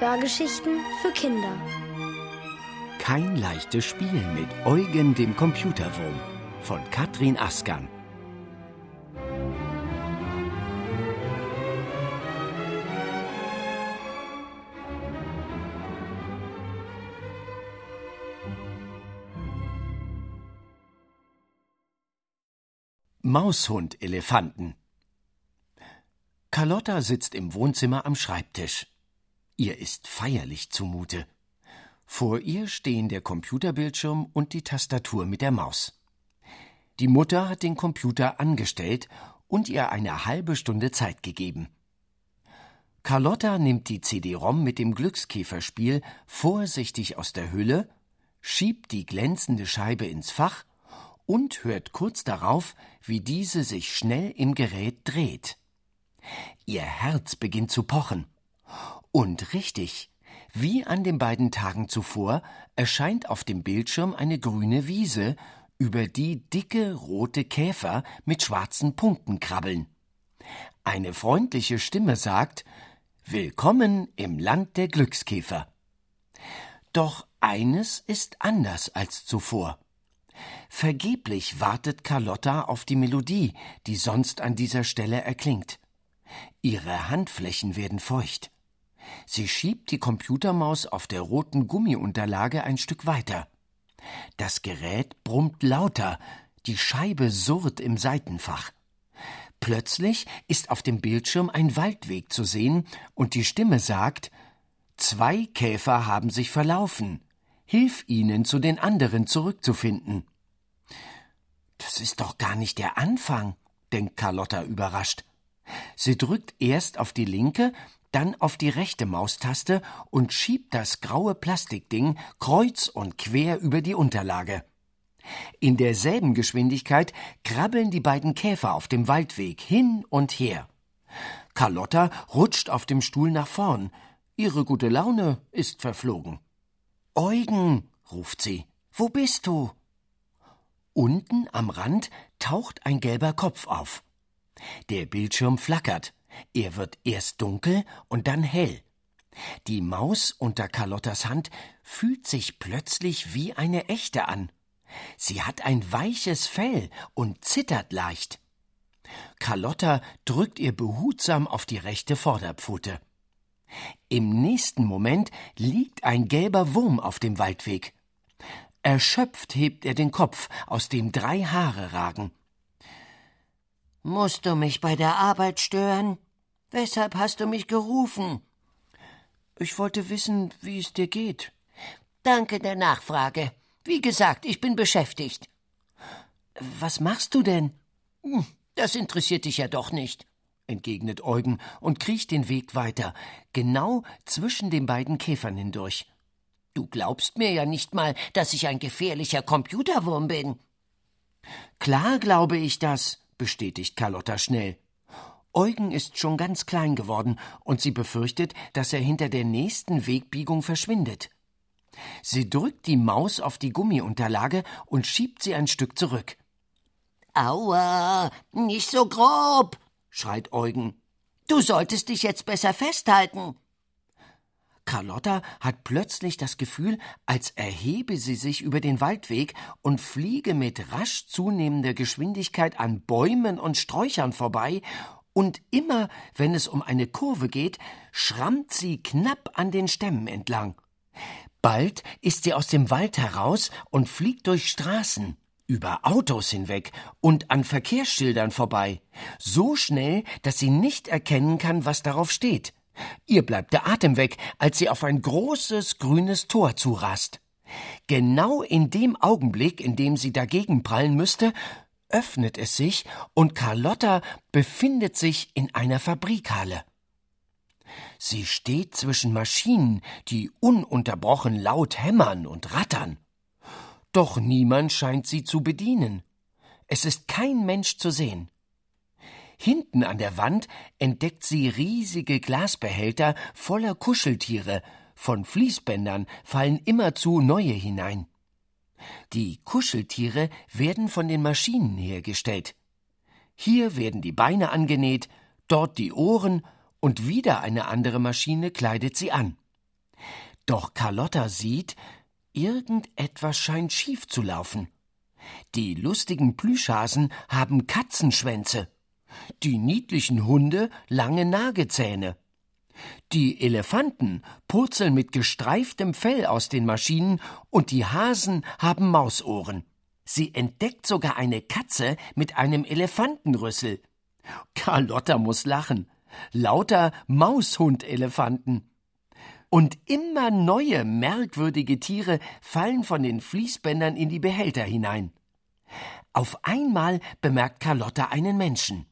Hörgeschichten für Kinder. Kein leichtes Spiel mit Eugen dem Computerwurm von Katrin Askan. Maushund-Elefanten Carlotta sitzt im Wohnzimmer am Schreibtisch. Ihr ist feierlich zumute. Vor ihr stehen der Computerbildschirm und die Tastatur mit der Maus. Die Mutter hat den Computer angestellt und ihr eine halbe Stunde Zeit gegeben. Carlotta nimmt die CD-ROM mit dem Glückskäferspiel vorsichtig aus der Hülle, schiebt die glänzende Scheibe ins Fach und hört kurz darauf, wie diese sich schnell im Gerät dreht. Ihr Herz beginnt zu pochen. Und richtig, wie an den beiden Tagen zuvor erscheint auf dem Bildschirm eine grüne Wiese, über die dicke rote Käfer mit schwarzen Punkten krabbeln. Eine freundliche Stimme sagt Willkommen im Land der Glückskäfer. Doch eines ist anders als zuvor. Vergeblich wartet Carlotta auf die Melodie, die sonst an dieser Stelle erklingt. Ihre Handflächen werden feucht. Sie schiebt die Computermaus auf der roten Gummiunterlage ein Stück weiter. Das Gerät brummt lauter, die Scheibe surrt im Seitenfach. Plötzlich ist auf dem Bildschirm ein Waldweg zu sehen und die Stimme sagt Zwei Käfer haben sich verlaufen. Hilf ihnen, zu den anderen zurückzufinden. Das ist doch gar nicht der Anfang, denkt Carlotta überrascht. Sie drückt erst auf die linke, dann auf die rechte Maustaste und schiebt das graue Plastikding kreuz und quer über die Unterlage. In derselben Geschwindigkeit krabbeln die beiden Käfer auf dem Waldweg hin und her. Carlotta rutscht auf dem Stuhl nach vorn. Ihre gute Laune ist verflogen. Eugen, ruft sie, wo bist du? Unten am Rand taucht ein gelber Kopf auf. Der Bildschirm flackert. Er wird erst dunkel und dann hell. Die Maus unter Carlottas Hand fühlt sich plötzlich wie eine echte an. Sie hat ein weiches Fell und zittert leicht. Carlotta drückt ihr behutsam auf die rechte Vorderpfote. Im nächsten Moment liegt ein gelber Wurm auf dem Waldweg. Erschöpft hebt er den Kopf, aus dem drei Haare ragen. Musst du mich bei der Arbeit stören? Weshalb hast du mich gerufen? Ich wollte wissen, wie es dir geht. Danke der Nachfrage. Wie gesagt, ich bin beschäftigt. Was machst du denn? Hm, das interessiert dich ja doch nicht, entgegnet Eugen und kriecht den Weg weiter, genau zwischen den beiden Käfern hindurch. Du glaubst mir ja nicht mal, dass ich ein gefährlicher Computerwurm bin. Klar glaube ich das, bestätigt Carlotta schnell. Eugen ist schon ganz klein geworden und sie befürchtet, dass er hinter der nächsten Wegbiegung verschwindet. Sie drückt die Maus auf die Gummiunterlage und schiebt sie ein Stück zurück. Aua, nicht so grob, schreit Eugen. Du solltest dich jetzt besser festhalten. Carlotta hat plötzlich das Gefühl, als erhebe sie sich über den Waldweg und fliege mit rasch zunehmender Geschwindigkeit an Bäumen und Sträuchern vorbei, und immer, wenn es um eine Kurve geht, schrammt sie knapp an den Stämmen entlang. Bald ist sie aus dem Wald heraus und fliegt durch Straßen, über Autos hinweg und an Verkehrsschildern vorbei, so schnell, dass sie nicht erkennen kann, was darauf steht. Ihr bleibt der Atem weg, als sie auf ein großes grünes Tor zurast. Genau in dem Augenblick, in dem sie dagegen prallen müsste, öffnet es sich und Carlotta befindet sich in einer Fabrikhalle. Sie steht zwischen Maschinen, die ununterbrochen laut hämmern und rattern. Doch niemand scheint sie zu bedienen. Es ist kein Mensch zu sehen. Hinten an der Wand entdeckt sie riesige Glasbehälter voller Kuscheltiere, von Fließbändern fallen immerzu neue hinein. Die Kuscheltiere werden von den Maschinen hergestellt. Hier werden die Beine angenäht, dort die Ohren und wieder eine andere Maschine kleidet sie an. Doch Carlotta sieht, irgendetwas scheint schief zu laufen. Die lustigen Plüschhasen haben Katzenschwänze, die niedlichen Hunde lange Nagezähne. Die Elefanten purzeln mit gestreiftem Fell aus den Maschinen und die Hasen haben Mausohren. Sie entdeckt sogar eine Katze mit einem Elefantenrüssel. Carlotta muss lachen. Lauter Maushundelefanten. Und immer neue merkwürdige Tiere fallen von den Fließbändern in die Behälter hinein. Auf einmal bemerkt Carlotta einen Menschen.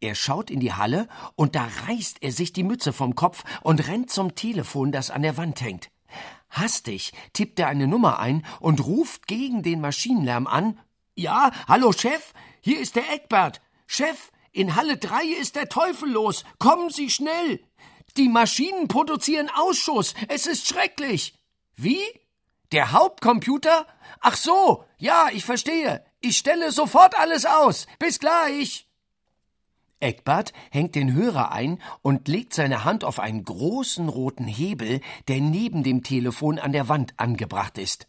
Er schaut in die Halle und da reißt er sich die Mütze vom Kopf und rennt zum Telefon, das an der Wand hängt. Hastig tippt er eine Nummer ein und ruft gegen den Maschinenlärm an. Ja, hallo Chef, hier ist der Eckbert. Chef, in Halle 3 ist der Teufel los. Kommen Sie schnell. Die Maschinen produzieren Ausschuss. Es ist schrecklich. Wie? Der Hauptcomputer? Ach so, ja, ich verstehe. Ich stelle sofort alles aus. Bis gleich. Eckbert hängt den Hörer ein und legt seine Hand auf einen großen roten Hebel, der neben dem Telefon an der Wand angebracht ist.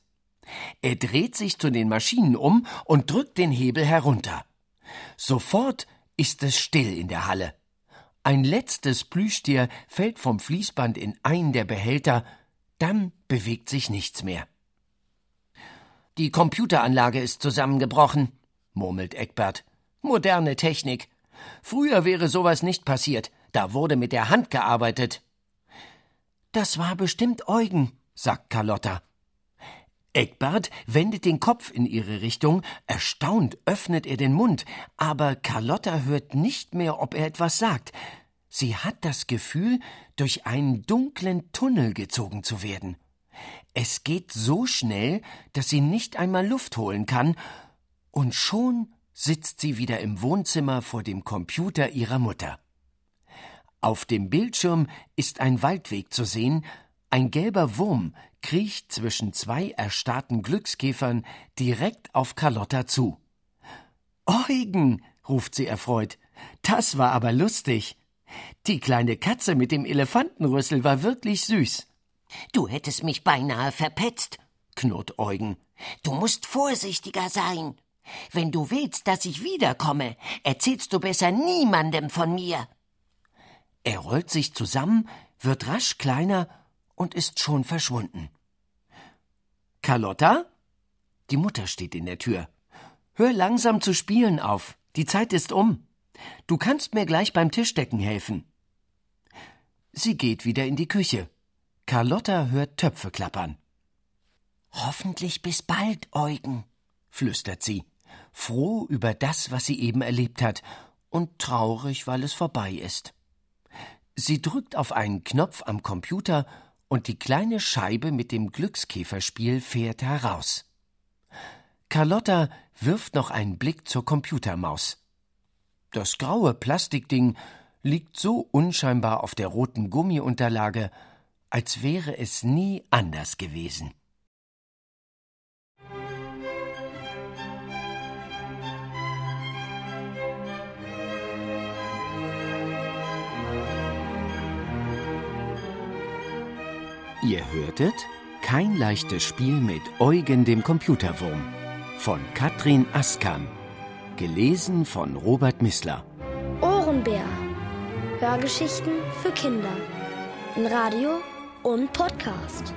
Er dreht sich zu den Maschinen um und drückt den Hebel herunter. Sofort ist es still in der Halle. Ein letztes Plüschtier fällt vom Fließband in einen der Behälter, dann bewegt sich nichts mehr. Die Computeranlage ist zusammengebrochen, murmelt Eckbert. Moderne Technik. Früher wäre sowas nicht passiert, da wurde mit der Hand gearbeitet. Das war bestimmt Eugen, sagt Carlotta. Eckbert wendet den Kopf in ihre Richtung, erstaunt öffnet er den Mund, aber Carlotta hört nicht mehr, ob er etwas sagt. Sie hat das Gefühl, durch einen dunklen Tunnel gezogen zu werden. Es geht so schnell, dass sie nicht einmal Luft holen kann, und schon sitzt sie wieder im Wohnzimmer vor dem Computer ihrer Mutter. Auf dem Bildschirm ist ein Waldweg zu sehen, ein gelber Wurm kriecht zwischen zwei erstarrten Glückskäfern direkt auf Carlotta zu. Eugen, ruft sie erfreut, das war aber lustig. Die kleine Katze mit dem Elefantenrüssel war wirklich süß. Du hättest mich beinahe verpetzt, knurrt Eugen. Du musst vorsichtiger sein. Wenn du willst, dass ich wiederkomme, erzählst du besser niemandem von mir. Er rollt sich zusammen, wird rasch kleiner und ist schon verschwunden. Carlotta? Die Mutter steht in der Tür. Hör langsam zu spielen auf. Die Zeit ist um. Du kannst mir gleich beim Tischdecken helfen. Sie geht wieder in die Küche. Carlotta hört Töpfe klappern. Hoffentlich bis bald, Eugen, flüstert sie froh über das, was sie eben erlebt hat, und traurig, weil es vorbei ist. Sie drückt auf einen Knopf am Computer und die kleine Scheibe mit dem Glückskäferspiel fährt heraus. Carlotta wirft noch einen Blick zur Computermaus. Das graue Plastikding liegt so unscheinbar auf der roten Gummiunterlage, als wäre es nie anders gewesen. Ihr hörtet Kein leichtes Spiel mit Eugen dem Computerwurm von Katrin Askan. Gelesen von Robert Missler. Ohrenbär. Hörgeschichten für Kinder. In Radio und Podcast.